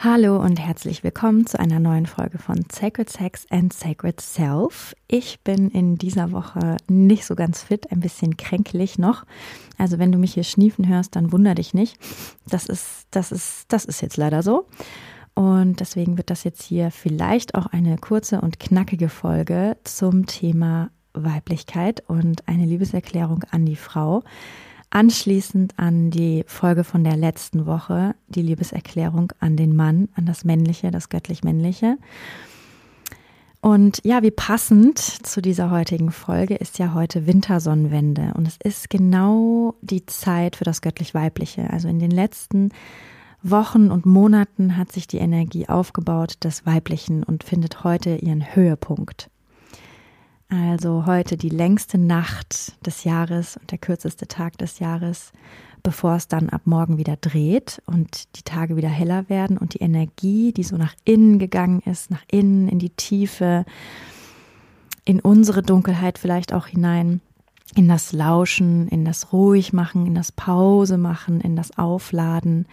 Hallo und herzlich willkommen zu einer neuen Folge von Sacred Sex and Sacred Self. Ich bin in dieser Woche nicht so ganz fit, ein bisschen kränklich noch. Also wenn du mich hier schniefen hörst, dann wunder dich nicht. Das ist, das ist, das ist jetzt leider so. Und deswegen wird das jetzt hier vielleicht auch eine kurze und knackige Folge zum Thema Weiblichkeit und eine Liebeserklärung an die Frau. Anschließend an die Folge von der letzten Woche, die Liebeserklärung an den Mann, an das Männliche, das göttlich-männliche. Und ja, wie passend zu dieser heutigen Folge ist ja heute Wintersonnenwende. Und es ist genau die Zeit für das göttlich-weibliche. Also in den letzten Wochen und Monaten hat sich die Energie aufgebaut des Weiblichen und findet heute ihren Höhepunkt. Also heute die längste Nacht des Jahres und der kürzeste Tag des Jahres, bevor es dann ab morgen wieder dreht und die Tage wieder heller werden und die Energie, die so nach innen gegangen ist, nach innen in die Tiefe, in unsere Dunkelheit vielleicht auch hinein, in das Lauschen, in das Ruhigmachen, in das Pause machen, in das Aufladen.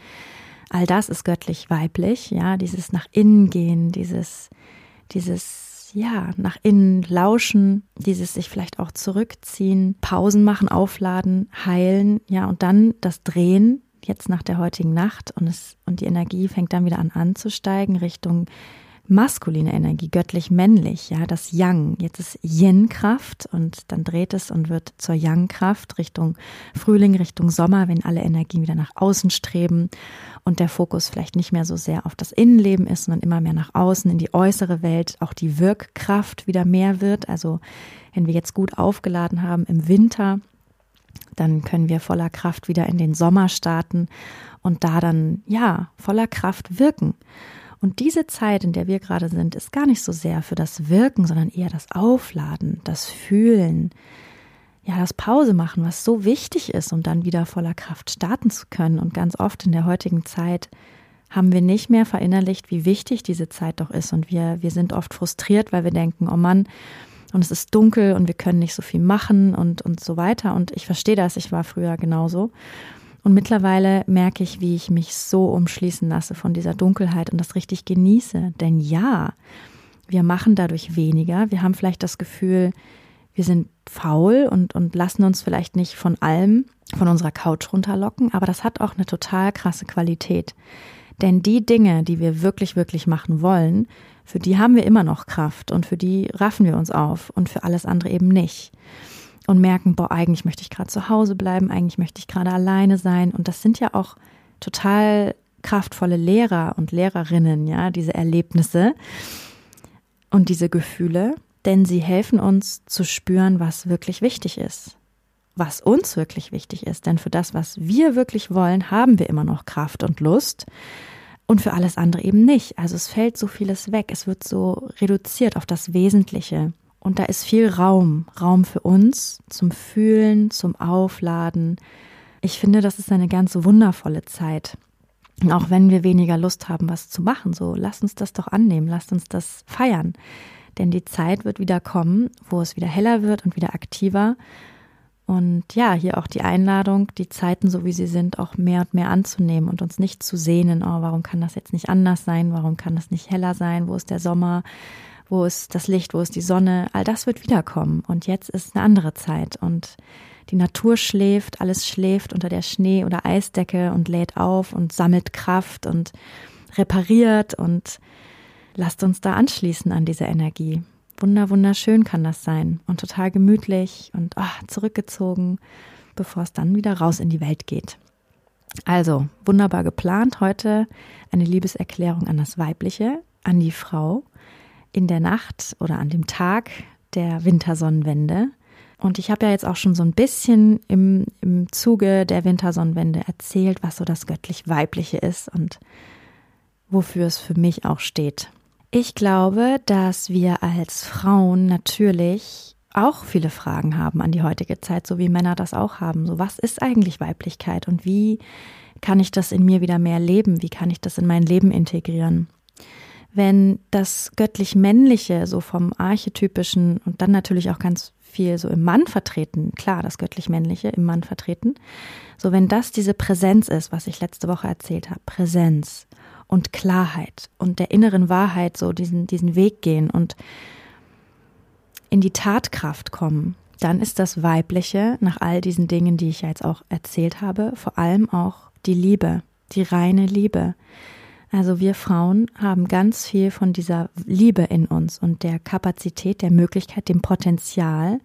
All das ist göttlich weiblich, ja, dieses nach innen gehen, dieses, dieses ja, nach innen lauschen, dieses sich vielleicht auch zurückziehen, Pausen machen, aufladen, heilen, ja, und dann das Drehen, jetzt nach der heutigen Nacht und es, und die Energie fängt dann wieder an anzusteigen Richtung maskuline Energie, göttlich-männlich, ja, das Yang. Jetzt ist Yin-Kraft und dann dreht es und wird zur Yang-Kraft Richtung Frühling, Richtung Sommer, wenn alle Energien wieder nach außen streben und der Fokus vielleicht nicht mehr so sehr auf das Innenleben ist, sondern immer mehr nach außen in die äußere Welt, auch die Wirkkraft wieder mehr wird. Also wenn wir jetzt gut aufgeladen haben im Winter, dann können wir voller Kraft wieder in den Sommer starten und da dann, ja, voller Kraft wirken. Und diese Zeit, in der wir gerade sind, ist gar nicht so sehr für das Wirken, sondern eher das Aufladen, das Fühlen, ja, das Pause machen, was so wichtig ist, um dann wieder voller Kraft starten zu können. Und ganz oft in der heutigen Zeit haben wir nicht mehr verinnerlicht, wie wichtig diese Zeit doch ist. Und wir, wir sind oft frustriert, weil wir denken, oh Mann, und es ist dunkel und wir können nicht so viel machen und, und so weiter. Und ich verstehe das, ich war früher genauso. Und mittlerweile merke ich, wie ich mich so umschließen lasse von dieser Dunkelheit und das richtig genieße. Denn ja, wir machen dadurch weniger. Wir haben vielleicht das Gefühl, wir sind faul und, und lassen uns vielleicht nicht von allem, von unserer Couch runterlocken, aber das hat auch eine total krasse Qualität. Denn die Dinge, die wir wirklich, wirklich machen wollen, für die haben wir immer noch Kraft und für die raffen wir uns auf und für alles andere eben nicht und merken, boah, eigentlich möchte ich gerade zu Hause bleiben, eigentlich möchte ich gerade alleine sein. Und das sind ja auch total kraftvolle Lehrer und Lehrerinnen, ja, diese Erlebnisse und diese Gefühle, denn sie helfen uns zu spüren, was wirklich wichtig ist, was uns wirklich wichtig ist. Denn für das, was wir wirklich wollen, haben wir immer noch Kraft und Lust und für alles andere eben nicht. Also es fällt so vieles weg, es wird so reduziert auf das Wesentliche. Und da ist viel Raum, Raum für uns zum Fühlen, zum Aufladen. Ich finde, das ist eine ganz wundervolle Zeit. Auch wenn wir weniger Lust haben, was zu machen, so lasst uns das doch annehmen, lasst uns das feiern. Denn die Zeit wird wieder kommen, wo es wieder heller wird und wieder aktiver. Und ja, hier auch die Einladung, die Zeiten, so wie sie sind, auch mehr und mehr anzunehmen und uns nicht zu sehnen, oh, warum kann das jetzt nicht anders sein? Warum kann das nicht heller sein? Wo ist der Sommer? Wo ist das Licht, wo ist die Sonne, all das wird wiederkommen. Und jetzt ist eine andere Zeit und die Natur schläft, alles schläft unter der Schnee- oder Eisdecke und lädt auf und sammelt Kraft und repariert und lasst uns da anschließen an diese Energie. Wunder, wunderschön kann das sein und total gemütlich und oh, zurückgezogen, bevor es dann wieder raus in die Welt geht. Also, wunderbar geplant heute eine Liebeserklärung an das Weibliche, an die Frau in der Nacht oder an dem Tag der Wintersonnenwende. Und ich habe ja jetzt auch schon so ein bisschen im, im Zuge der Wintersonnenwende erzählt, was so das göttlich-weibliche ist und wofür es für mich auch steht. Ich glaube, dass wir als Frauen natürlich auch viele Fragen haben an die heutige Zeit, so wie Männer das auch haben. So, was ist eigentlich Weiblichkeit und wie kann ich das in mir wieder mehr leben? Wie kann ich das in mein Leben integrieren? Wenn das göttlich-männliche, so vom archetypischen und dann natürlich auch ganz viel so im Mann vertreten, klar, das göttlich-männliche im Mann vertreten, so wenn das diese Präsenz ist, was ich letzte Woche erzählt habe, Präsenz und Klarheit und der inneren Wahrheit so diesen, diesen Weg gehen und in die Tatkraft kommen, dann ist das Weibliche nach all diesen Dingen, die ich jetzt auch erzählt habe, vor allem auch die Liebe, die reine Liebe. Also wir Frauen haben ganz viel von dieser Liebe in uns und der Kapazität, der Möglichkeit, dem Potenzial,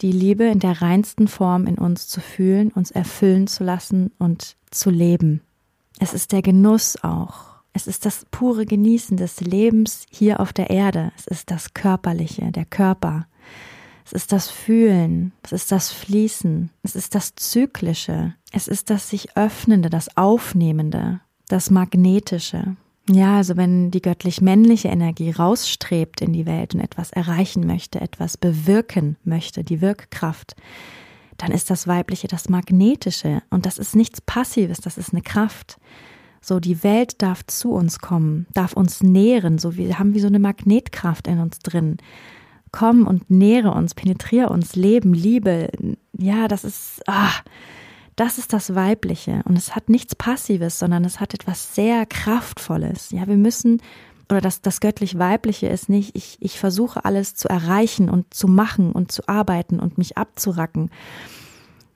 die Liebe in der reinsten Form in uns zu fühlen, uns erfüllen zu lassen und zu leben. Es ist der Genuss auch, es ist das pure Genießen des Lebens hier auf der Erde. Es ist das Körperliche, der Körper. Es ist das Fühlen, es ist das Fließen, es ist das Zyklische, es ist das sich Öffnende, das Aufnehmende, das Magnetische. Ja, also wenn die göttlich-männliche Energie rausstrebt in die Welt und etwas erreichen möchte, etwas bewirken möchte, die Wirkkraft, dann ist das Weibliche das Magnetische und das ist nichts Passives, das ist eine Kraft. So, die Welt darf zu uns kommen, darf uns nähren, so wir haben wie so eine Magnetkraft in uns drin. Komm und nähre uns, penetriere uns, Leben, Liebe. Ja, das ist, ah, das ist das Weibliche. Und es hat nichts Passives, sondern es hat etwas sehr Kraftvolles. Ja, wir müssen, oder das, das göttlich-weibliche ist nicht, ich, ich versuche alles zu erreichen und zu machen und zu arbeiten und mich abzuracken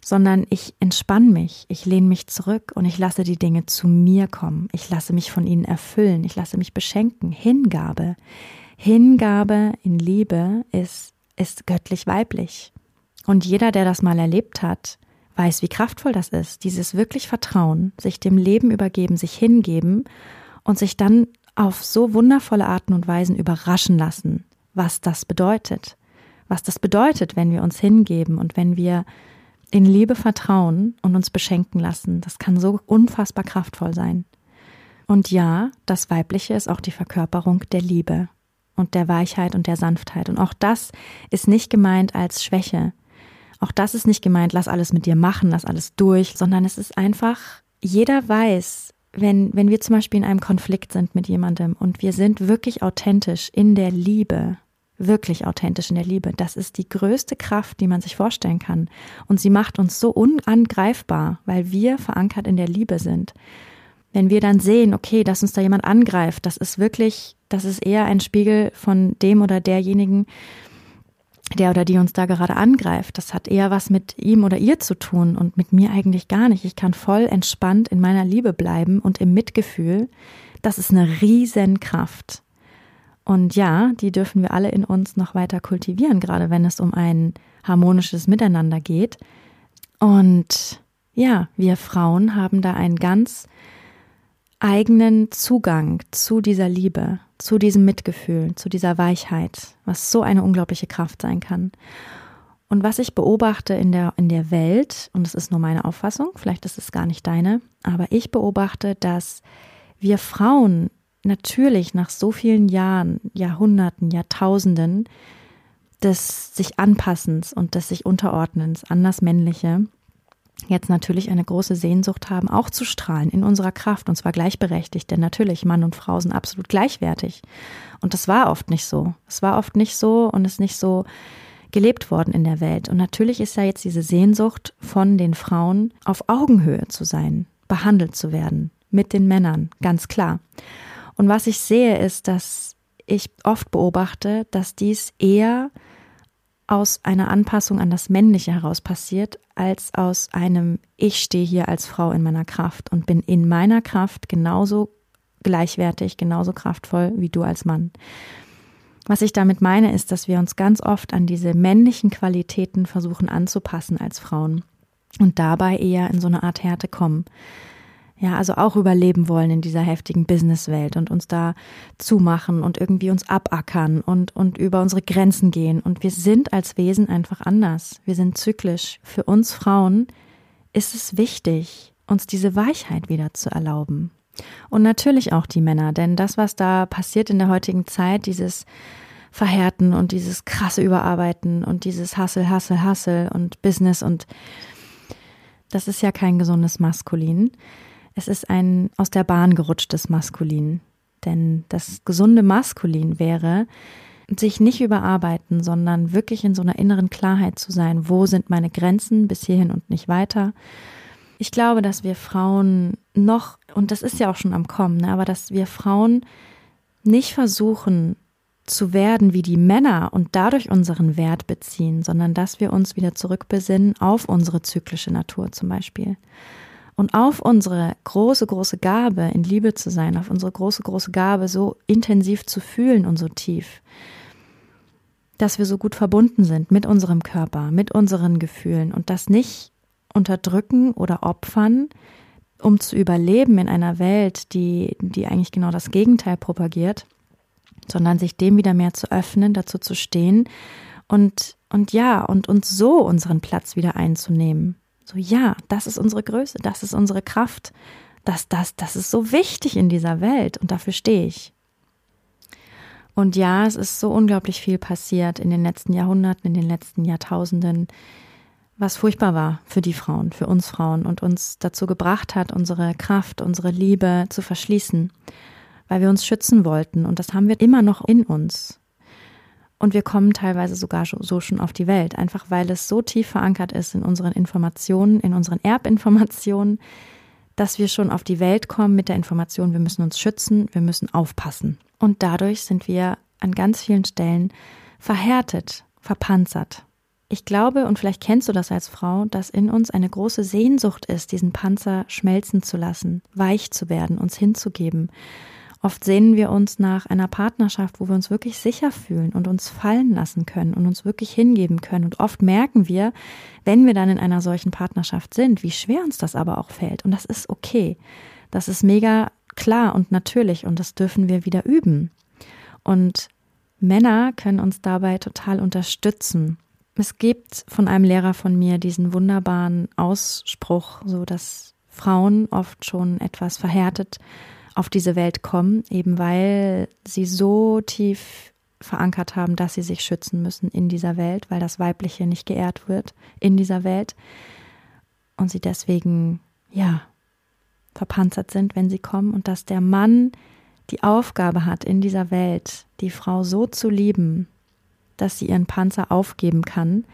sondern ich entspanne mich, ich lehne mich zurück und ich lasse die Dinge zu mir kommen. Ich lasse mich von ihnen erfüllen, ich lasse mich beschenken. Hingabe. Hingabe in Liebe ist, ist göttlich weiblich. Und jeder, der das mal erlebt hat, weiß, wie kraftvoll das ist. Dieses wirklich Vertrauen, sich dem Leben übergeben, sich hingeben und sich dann auf so wundervolle Arten und Weisen überraschen lassen, was das bedeutet. Was das bedeutet, wenn wir uns hingeben und wenn wir in Liebe vertrauen und uns beschenken lassen. Das kann so unfassbar kraftvoll sein. Und ja, das Weibliche ist auch die Verkörperung der Liebe und der Weichheit und der Sanftheit. Und auch das ist nicht gemeint als Schwäche. Auch das ist nicht gemeint, lass alles mit dir machen, lass alles durch, sondern es ist einfach, jeder weiß, wenn, wenn wir zum Beispiel in einem Konflikt sind mit jemandem und wir sind wirklich authentisch in der Liebe wirklich authentisch in der Liebe. Das ist die größte Kraft, die man sich vorstellen kann. Und sie macht uns so unangreifbar, weil wir verankert in der Liebe sind. Wenn wir dann sehen, okay, dass uns da jemand angreift, das ist wirklich, das ist eher ein Spiegel von dem oder derjenigen, der oder die uns da gerade angreift. Das hat eher was mit ihm oder ihr zu tun und mit mir eigentlich gar nicht. Ich kann voll entspannt in meiner Liebe bleiben und im Mitgefühl. Das ist eine Riesenkraft. Und ja, die dürfen wir alle in uns noch weiter kultivieren, gerade wenn es um ein harmonisches Miteinander geht. Und ja, wir Frauen haben da einen ganz eigenen Zugang zu dieser Liebe, zu diesem Mitgefühl, zu dieser Weichheit, was so eine unglaubliche Kraft sein kann. Und was ich beobachte in der, in der Welt, und das ist nur meine Auffassung, vielleicht ist es gar nicht deine, aber ich beobachte, dass wir Frauen natürlich nach so vielen Jahren, Jahrhunderten, Jahrtausenden des sich Anpassens und des sich Unterordnens an das Männliche jetzt natürlich eine große Sehnsucht haben, auch zu strahlen in unserer Kraft und zwar gleichberechtigt, denn natürlich Mann und Frau sind absolut gleichwertig. Und das war oft nicht so. Es war oft nicht so und ist nicht so gelebt worden in der Welt. Und natürlich ist ja jetzt diese Sehnsucht von den Frauen auf Augenhöhe zu sein, behandelt zu werden mit den Männern, ganz klar. Und was ich sehe, ist, dass ich oft beobachte, dass dies eher aus einer Anpassung an das Männliche heraus passiert, als aus einem Ich stehe hier als Frau in meiner Kraft und bin in meiner Kraft genauso gleichwertig, genauso kraftvoll wie du als Mann. Was ich damit meine, ist, dass wir uns ganz oft an diese männlichen Qualitäten versuchen anzupassen als Frauen und dabei eher in so eine Art Härte kommen. Ja, also auch überleben wollen in dieser heftigen Businesswelt und uns da zumachen und irgendwie uns abackern und, und über unsere Grenzen gehen. Und wir sind als Wesen einfach anders. Wir sind zyklisch. Für uns Frauen ist es wichtig, uns diese Weichheit wieder zu erlauben. Und natürlich auch die Männer, denn das, was da passiert in der heutigen Zeit, dieses Verhärten und dieses krasse Überarbeiten und dieses Hassel, Hassel, Hassel und Business und das ist ja kein gesundes Maskulin. Es ist ein aus der Bahn gerutschtes Maskulin. Denn das gesunde Maskulin wäre, sich nicht überarbeiten, sondern wirklich in so einer inneren Klarheit zu sein, wo sind meine Grenzen bis hierhin und nicht weiter. Ich glaube, dass wir Frauen noch, und das ist ja auch schon am Kommen, ne, aber dass wir Frauen nicht versuchen zu werden wie die Männer und dadurch unseren Wert beziehen, sondern dass wir uns wieder zurückbesinnen auf unsere zyklische Natur zum Beispiel und auf unsere große, große Gabe, in Liebe zu sein, auf unsere große, große Gabe, so intensiv zu fühlen und so tief, dass wir so gut verbunden sind mit unserem Körper, mit unseren Gefühlen und das nicht unterdrücken oder opfern, um zu überleben in einer Welt, die, die eigentlich genau das Gegenteil propagiert, sondern sich dem wieder mehr zu öffnen, dazu zu stehen und, und ja, und uns so unseren Platz wieder einzunehmen. So, ja, das ist unsere Größe, das ist unsere Kraft, das, das, das ist so wichtig in dieser Welt und dafür stehe ich. Und ja, es ist so unglaublich viel passiert in den letzten Jahrhunderten, in den letzten Jahrtausenden, was furchtbar war für die Frauen, für uns Frauen und uns dazu gebracht hat, unsere Kraft, unsere Liebe zu verschließen, weil wir uns schützen wollten. Und das haben wir immer noch in uns. Und wir kommen teilweise sogar so schon auf die Welt, einfach weil es so tief verankert ist in unseren Informationen, in unseren Erbinformationen, dass wir schon auf die Welt kommen mit der Information, wir müssen uns schützen, wir müssen aufpassen. Und dadurch sind wir an ganz vielen Stellen verhärtet, verpanzert. Ich glaube, und vielleicht kennst du das als Frau, dass in uns eine große Sehnsucht ist, diesen Panzer schmelzen zu lassen, weich zu werden, uns hinzugeben Oft sehnen wir uns nach einer Partnerschaft, wo wir uns wirklich sicher fühlen und uns fallen lassen können und uns wirklich hingeben können. Und oft merken wir, wenn wir dann in einer solchen Partnerschaft sind, wie schwer uns das aber auch fällt. Und das ist okay. Das ist mega klar und natürlich und das dürfen wir wieder üben. Und Männer können uns dabei total unterstützen. Es gibt von einem Lehrer von mir diesen wunderbaren Ausspruch, so dass Frauen oft schon etwas verhärtet auf diese Welt kommen, eben weil sie so tief verankert haben, dass sie sich schützen müssen in dieser Welt, weil das Weibliche nicht geehrt wird in dieser Welt und sie deswegen, ja, verpanzert sind, wenn sie kommen und dass der Mann die Aufgabe hat, in dieser Welt die Frau so zu lieben, dass sie ihren Panzer aufgeben kann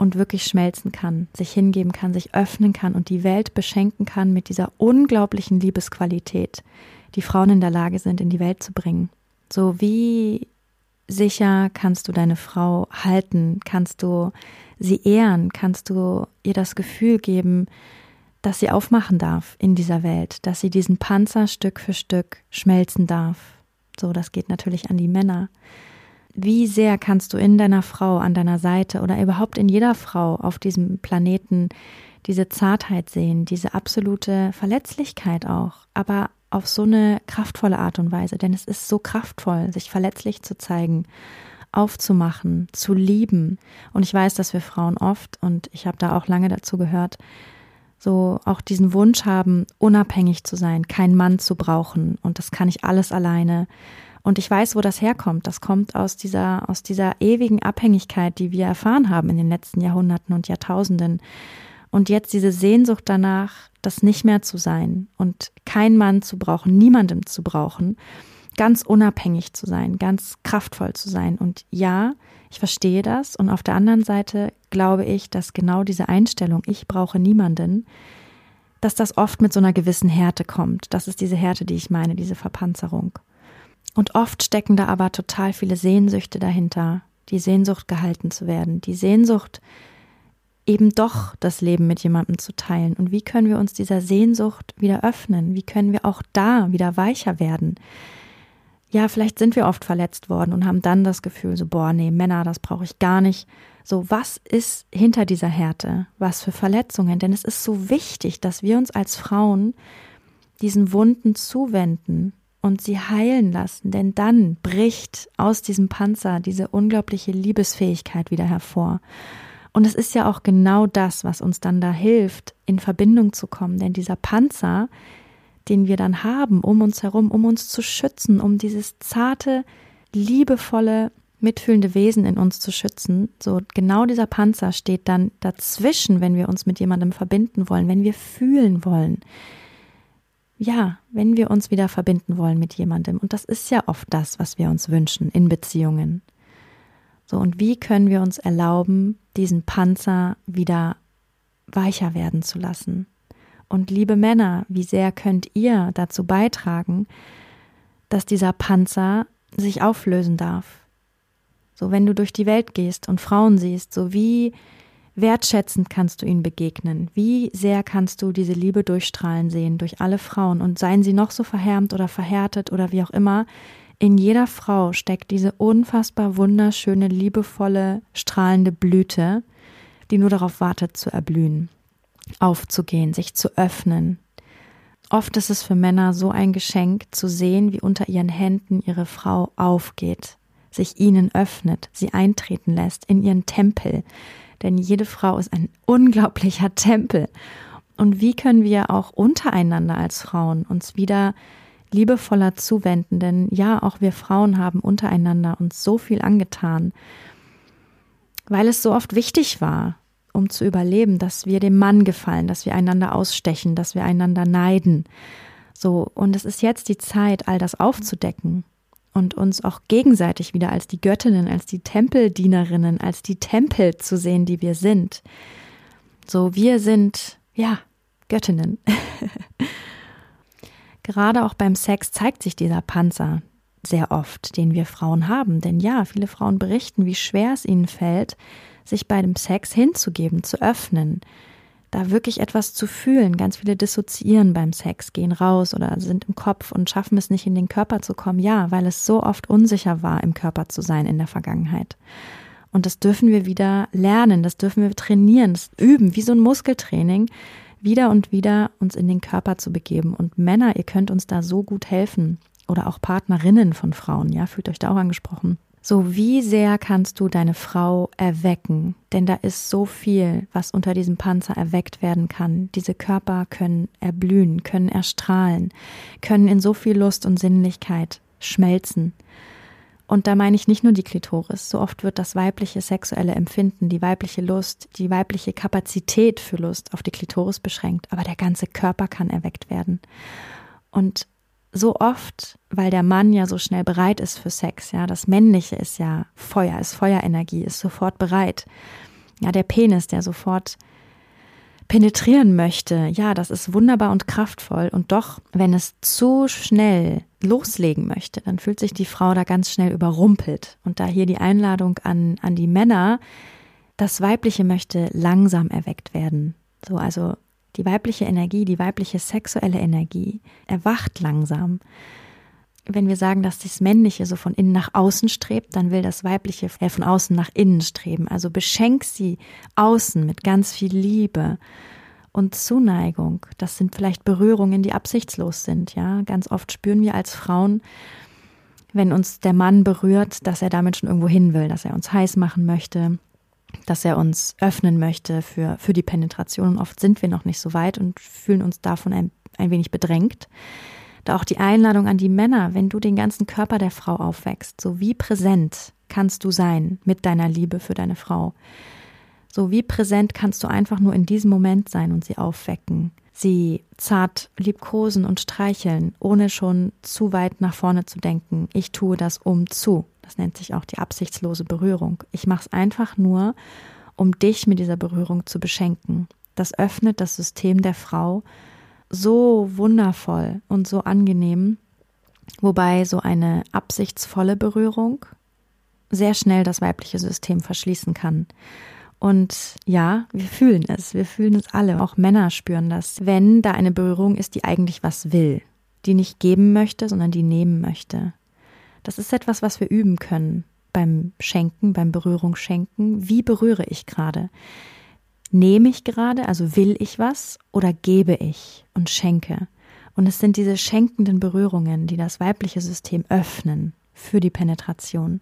und wirklich schmelzen kann, sich hingeben kann, sich öffnen kann und die Welt beschenken kann mit dieser unglaublichen Liebesqualität, die Frauen in der Lage sind, in die Welt zu bringen. So wie sicher kannst du deine Frau halten, kannst du sie ehren, kannst du ihr das Gefühl geben, dass sie aufmachen darf in dieser Welt, dass sie diesen Panzer Stück für Stück schmelzen darf. So, das geht natürlich an die Männer. Wie sehr kannst du in deiner Frau an deiner Seite oder überhaupt in jeder Frau auf diesem Planeten diese Zartheit sehen, diese absolute Verletzlichkeit auch, aber auf so eine kraftvolle Art und Weise, denn es ist so kraftvoll, sich verletzlich zu zeigen, aufzumachen, zu lieben. Und ich weiß, dass wir Frauen oft, und ich habe da auch lange dazu gehört, so auch diesen Wunsch haben, unabhängig zu sein, keinen Mann zu brauchen und das kann ich alles alleine und ich weiß, wo das herkommt. Das kommt aus dieser, aus dieser ewigen Abhängigkeit, die wir erfahren haben in den letzten Jahrhunderten und Jahrtausenden. Und jetzt diese Sehnsucht danach, das nicht mehr zu sein und kein Mann zu brauchen, niemandem zu brauchen, ganz unabhängig zu sein, ganz kraftvoll zu sein. Und ja, ich verstehe das. Und auf der anderen Seite glaube ich, dass genau diese Einstellung, ich brauche niemanden, dass das oft mit so einer gewissen Härte kommt. Das ist diese Härte, die ich meine, diese Verpanzerung. Und oft stecken da aber total viele Sehnsüchte dahinter. Die Sehnsucht, gehalten zu werden. Die Sehnsucht, eben doch das Leben mit jemandem zu teilen. Und wie können wir uns dieser Sehnsucht wieder öffnen? Wie können wir auch da wieder weicher werden? Ja, vielleicht sind wir oft verletzt worden und haben dann das Gefühl, so, boah, nee, Männer, das brauche ich gar nicht. So, was ist hinter dieser Härte? Was für Verletzungen? Denn es ist so wichtig, dass wir uns als Frauen diesen Wunden zuwenden und sie heilen lassen, denn dann bricht aus diesem Panzer diese unglaubliche Liebesfähigkeit wieder hervor. Und es ist ja auch genau das, was uns dann da hilft, in Verbindung zu kommen, denn dieser Panzer, den wir dann haben um uns herum, um uns zu schützen, um dieses zarte, liebevolle, mitfühlende Wesen in uns zu schützen, so genau dieser Panzer steht dann dazwischen, wenn wir uns mit jemandem verbinden wollen, wenn wir fühlen wollen, ja, wenn wir uns wieder verbinden wollen mit jemandem. Und das ist ja oft das, was wir uns wünschen in Beziehungen. So, und wie können wir uns erlauben, diesen Panzer wieder weicher werden zu lassen? Und liebe Männer, wie sehr könnt ihr dazu beitragen, dass dieser Panzer sich auflösen darf? So, wenn du durch die Welt gehst und Frauen siehst, so wie wertschätzend kannst du ihnen begegnen? Wie sehr kannst du diese Liebe durchstrahlen sehen durch alle Frauen und seien sie noch so verhärmt oder verhärtet oder wie auch immer? In jeder Frau steckt diese unfassbar wunderschöne, liebevolle, strahlende Blüte, die nur darauf wartet zu erblühen, aufzugehen, sich zu öffnen. Oft ist es für Männer so ein Geschenk zu sehen, wie unter ihren Händen ihre Frau aufgeht, sich ihnen öffnet, sie eintreten lässt in ihren Tempel, denn jede Frau ist ein unglaublicher Tempel. Und wie können wir auch untereinander als Frauen uns wieder liebevoller zuwenden? Denn ja, auch wir Frauen haben untereinander uns so viel angetan, weil es so oft wichtig war, um zu überleben, dass wir dem Mann gefallen, dass wir einander ausstechen, dass wir einander neiden. So, und es ist jetzt die Zeit, all das aufzudecken und uns auch gegenseitig wieder als die Göttinnen, als die Tempeldienerinnen, als die Tempel zu sehen, die wir sind. So, wir sind, ja, Göttinnen. Gerade auch beim Sex zeigt sich dieser Panzer sehr oft, den wir Frauen haben. Denn ja, viele Frauen berichten, wie schwer es ihnen fällt, sich bei dem Sex hinzugeben, zu öffnen, da wirklich etwas zu fühlen. Ganz viele dissoziieren beim Sex, gehen raus oder sind im Kopf und schaffen es nicht in den Körper zu kommen. Ja, weil es so oft unsicher war, im Körper zu sein in der Vergangenheit. Und das dürfen wir wieder lernen, das dürfen wir trainieren, das üben, wie so ein Muskeltraining, wieder und wieder uns in den Körper zu begeben. Und Männer, ihr könnt uns da so gut helfen. Oder auch Partnerinnen von Frauen, ja, fühlt euch da auch angesprochen. So, wie sehr kannst du deine Frau erwecken? Denn da ist so viel, was unter diesem Panzer erweckt werden kann. Diese Körper können erblühen, können erstrahlen, können in so viel Lust und Sinnlichkeit schmelzen. Und da meine ich nicht nur die Klitoris. So oft wird das weibliche sexuelle Empfinden, die weibliche Lust, die weibliche Kapazität für Lust auf die Klitoris beschränkt, aber der ganze Körper kann erweckt werden. Und so oft, weil der Mann ja so schnell bereit ist für Sex, ja, das Männliche ist ja Feuer, ist Feuerenergie, ist sofort bereit. Ja, der Penis, der sofort penetrieren möchte, ja, das ist wunderbar und kraftvoll. Und doch, wenn es zu schnell loslegen möchte, dann fühlt sich die Frau da ganz schnell überrumpelt. Und da hier die Einladung an, an die Männer, das Weibliche möchte langsam erweckt werden. So, also die weibliche Energie, die weibliche sexuelle Energie erwacht langsam. Wenn wir sagen, dass das Männliche so von innen nach außen strebt, dann will das Weibliche von außen nach innen streben. Also beschenk sie außen mit ganz viel Liebe und Zuneigung. Das sind vielleicht Berührungen, die absichtslos sind. Ja, ganz oft spüren wir als Frauen, wenn uns der Mann berührt, dass er damit schon irgendwo hin will, dass er uns heiß machen möchte, dass er uns öffnen möchte für, für die Penetration. Und oft sind wir noch nicht so weit und fühlen uns davon ein, ein wenig bedrängt. Da auch die Einladung an die Männer, wenn du den ganzen Körper der Frau aufwächst, so wie präsent kannst du sein mit deiner Liebe für deine Frau. So wie präsent kannst du einfach nur in diesem Moment sein und sie aufwecken, sie zart liebkosen und streicheln, ohne schon zu weit nach vorne zu denken. Ich tue das um zu. Das nennt sich auch die absichtslose Berührung. Ich mache es einfach nur, um dich mit dieser Berührung zu beschenken. Das öffnet das System der Frau so wundervoll und so angenehm, wobei so eine absichtsvolle Berührung sehr schnell das weibliche System verschließen kann. Und ja, wir fühlen es, wir fühlen es alle, auch Männer spüren das, wenn da eine Berührung ist, die eigentlich was will, die nicht geben möchte, sondern die nehmen möchte. Das ist etwas, was wir üben können beim Schenken, beim Berührung schenken. Wie berühre ich gerade? Nehme ich gerade, also will ich was oder gebe ich und schenke? Und es sind diese schenkenden Berührungen, die das weibliche System öffnen für die Penetration.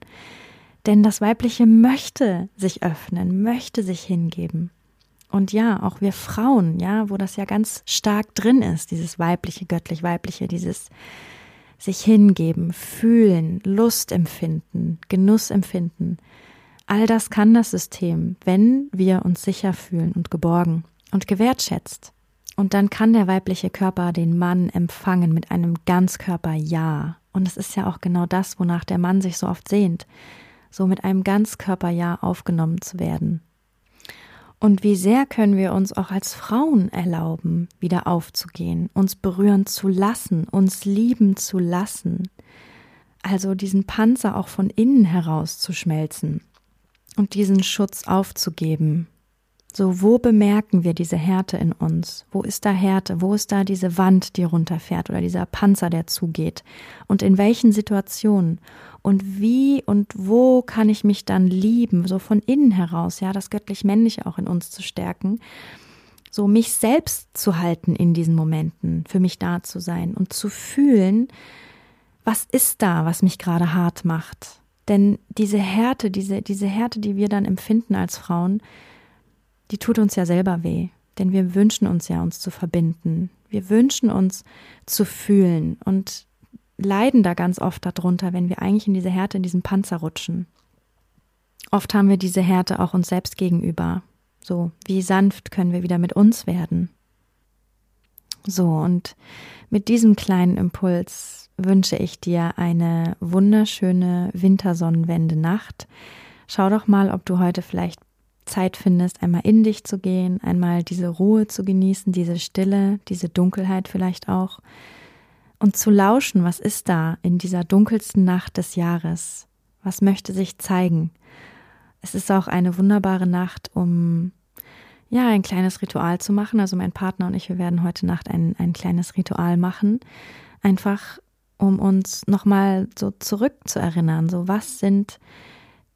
Denn das Weibliche möchte sich öffnen, möchte sich hingeben. Und ja, auch wir Frauen, ja, wo das ja ganz stark drin ist, dieses weibliche, göttlich-weibliche, dieses sich hingeben, fühlen, Lust empfinden, Genuss empfinden. All das kann das System, wenn wir uns sicher fühlen und geborgen und gewertschätzt. Und dann kann der weibliche Körper den Mann empfangen mit einem Ganzkörper-Ja. Und es ist ja auch genau das, wonach der Mann sich so oft sehnt, so mit einem Ganzkörper-Ja aufgenommen zu werden. Und wie sehr können wir uns auch als Frauen erlauben, wieder aufzugehen, uns berühren zu lassen, uns lieben zu lassen. Also diesen Panzer auch von innen heraus zu schmelzen und diesen Schutz aufzugeben. So, wo bemerken wir diese Härte in uns? Wo ist da Härte? Wo ist da diese Wand, die runterfährt oder dieser Panzer, der zugeht? Und in welchen Situationen? und wie und wo kann ich mich dann lieben, so von innen heraus, ja, das göttlich-männliche auch in uns zu stärken, so mich selbst zu halten in diesen Momenten, für mich da zu sein und zu fühlen, was ist da, was mich gerade hart macht. Denn diese Härte, diese, diese Härte, die wir dann empfinden als Frauen, die tut uns ja selber weh. Denn wir wünschen uns ja, uns zu verbinden. Wir wünschen uns zu fühlen. Und leiden da ganz oft darunter, wenn wir eigentlich in diese Härte, in diesen Panzer rutschen. Oft haben wir diese Härte auch uns selbst gegenüber. So, wie sanft können wir wieder mit uns werden? So, und mit diesem kleinen Impuls wünsche ich dir eine wunderschöne Wintersonnenwende-Nacht. Schau doch mal, ob du heute vielleicht Zeit findest, einmal in dich zu gehen, einmal diese Ruhe zu genießen, diese Stille, diese Dunkelheit vielleicht auch und zu lauschen, was ist da in dieser dunkelsten Nacht des Jahres? Was möchte sich zeigen? Es ist auch eine wunderbare Nacht, um ja, ein kleines Ritual zu machen. Also mein Partner und ich, wir werden heute Nacht ein, ein kleines Ritual machen. Einfach, um uns nochmal so zurückzuerinnern. So, was sind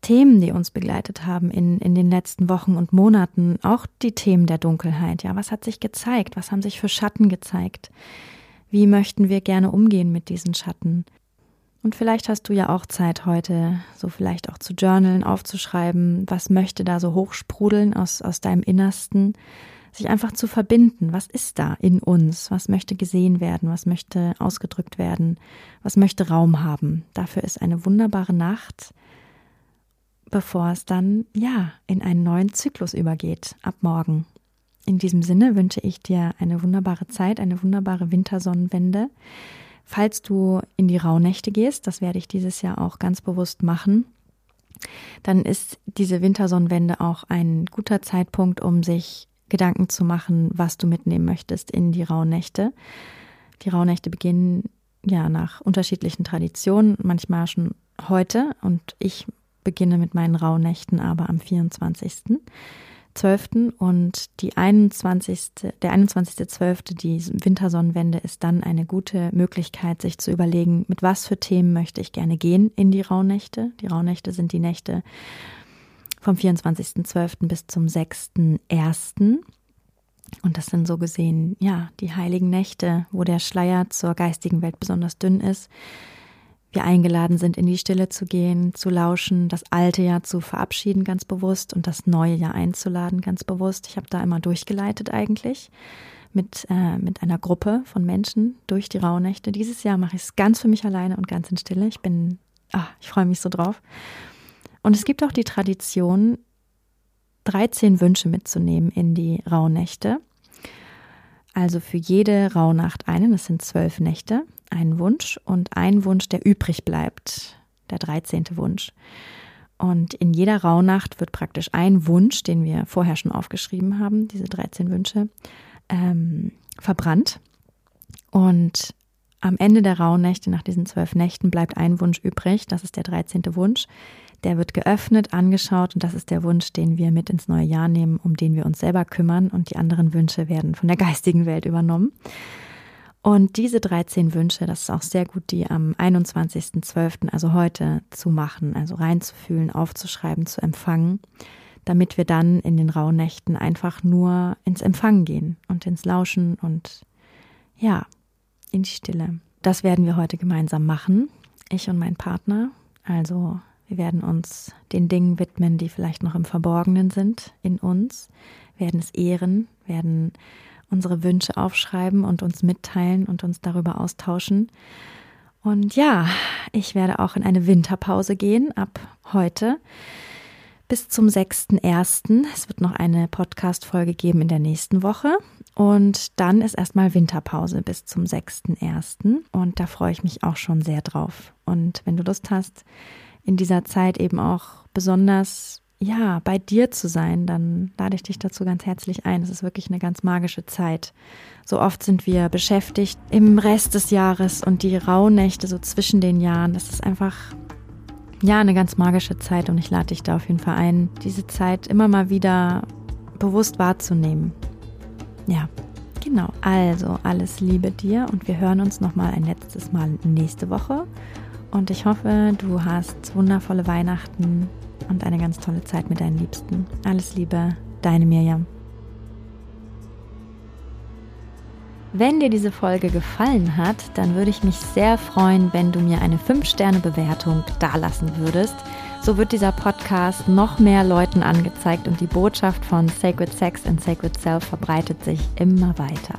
Themen, die uns begleitet haben in, in den letzten Wochen und Monaten? Auch die Themen der Dunkelheit. Ja, was hat sich gezeigt? Was haben sich für Schatten gezeigt? Wie möchten wir gerne umgehen mit diesen Schatten? Und vielleicht hast du ja auch Zeit heute, so vielleicht auch zu journalen, aufzuschreiben, was möchte da so hochsprudeln aus, aus deinem Innersten, sich einfach zu verbinden. Was ist da in uns? Was möchte gesehen werden? Was möchte ausgedrückt werden? Was möchte Raum haben? Dafür ist eine wunderbare Nacht, bevor es dann, ja, in einen neuen Zyklus übergeht, ab morgen. In diesem Sinne wünsche ich dir eine wunderbare Zeit, eine wunderbare Wintersonnenwende. Falls du in die Rauhnächte gehst, das werde ich dieses Jahr auch ganz bewusst machen, dann ist diese Wintersonnenwende auch ein guter Zeitpunkt, um sich Gedanken zu machen, was du mitnehmen möchtest in die Rauhnächte. Die Rauhnächte beginnen ja nach unterschiedlichen Traditionen, manchmal schon heute und ich beginne mit meinen Rauhnächten aber am 24. 12. und die 21. der 21.12., die Wintersonnenwende, ist dann eine gute Möglichkeit, sich zu überlegen, mit was für Themen möchte ich gerne gehen in die Rauhnächte. Die Rauhnächte sind die Nächte vom 24.12. bis zum 6.1. Und das sind so gesehen, ja, die heiligen Nächte, wo der Schleier zur geistigen Welt besonders dünn ist wir eingeladen sind, in die Stille zu gehen, zu lauschen, das alte Jahr zu verabschieden ganz bewusst und das neue Jahr einzuladen ganz bewusst. Ich habe da immer durchgeleitet eigentlich mit, äh, mit einer Gruppe von Menschen durch die Rauhnächte. Dieses Jahr mache ich es ganz für mich alleine und ganz in Stille. Ich bin, ah, ich freue mich so drauf. Und es gibt auch die Tradition, 13 Wünsche mitzunehmen in die Rauhnächte. Also für jede Rauhnacht einen, das sind zwölf Nächte einen Wunsch und ein Wunsch, der übrig bleibt, der 13. Wunsch. Und in jeder Rauhnacht wird praktisch ein Wunsch, den wir vorher schon aufgeschrieben haben, diese 13 Wünsche, ähm, verbrannt. Und am Ende der Rauhnächte, nach diesen zwölf Nächten, bleibt ein Wunsch übrig. Das ist der 13. Wunsch. Der wird geöffnet, angeschaut und das ist der Wunsch, den wir mit ins neue Jahr nehmen, um den wir uns selber kümmern und die anderen Wünsche werden von der geistigen Welt übernommen. Und diese 13 Wünsche, das ist auch sehr gut, die am 21.12., also heute, zu machen, also reinzufühlen, aufzuschreiben, zu empfangen, damit wir dann in den rauen Nächten einfach nur ins Empfangen gehen und ins Lauschen und ja, in die Stille. Das werden wir heute gemeinsam machen, ich und mein Partner. Also wir werden uns den Dingen widmen, die vielleicht noch im Verborgenen sind in uns, werden es ehren, werden unsere Wünsche aufschreiben und uns mitteilen und uns darüber austauschen. Und ja, ich werde auch in eine Winterpause gehen ab heute bis zum 6.1. Es wird noch eine Podcast-Folge geben in der nächsten Woche. Und dann ist erstmal Winterpause bis zum 6.1. Und da freue ich mich auch schon sehr drauf. Und wenn du Lust hast, in dieser Zeit eben auch besonders ja, bei dir zu sein, dann lade ich dich dazu ganz herzlich ein. Es ist wirklich eine ganz magische Zeit. So oft sind wir beschäftigt im Rest des Jahres und die Rauhnächte so zwischen den Jahren. Das ist einfach, ja, eine ganz magische Zeit und ich lade dich da auf jeden Fall ein, diese Zeit immer mal wieder bewusst wahrzunehmen. Ja, genau. Also alles Liebe dir und wir hören uns nochmal ein letztes Mal nächste Woche. Und ich hoffe, du hast wundervolle Weihnachten und eine ganz tolle Zeit mit deinen Liebsten. Alles Liebe, deine Mirjam. Wenn dir diese Folge gefallen hat, dann würde ich mich sehr freuen, wenn du mir eine 5-Sterne-Bewertung dalassen würdest. So wird dieser Podcast noch mehr Leuten angezeigt und die Botschaft von Sacred Sex and Sacred Self verbreitet sich immer weiter.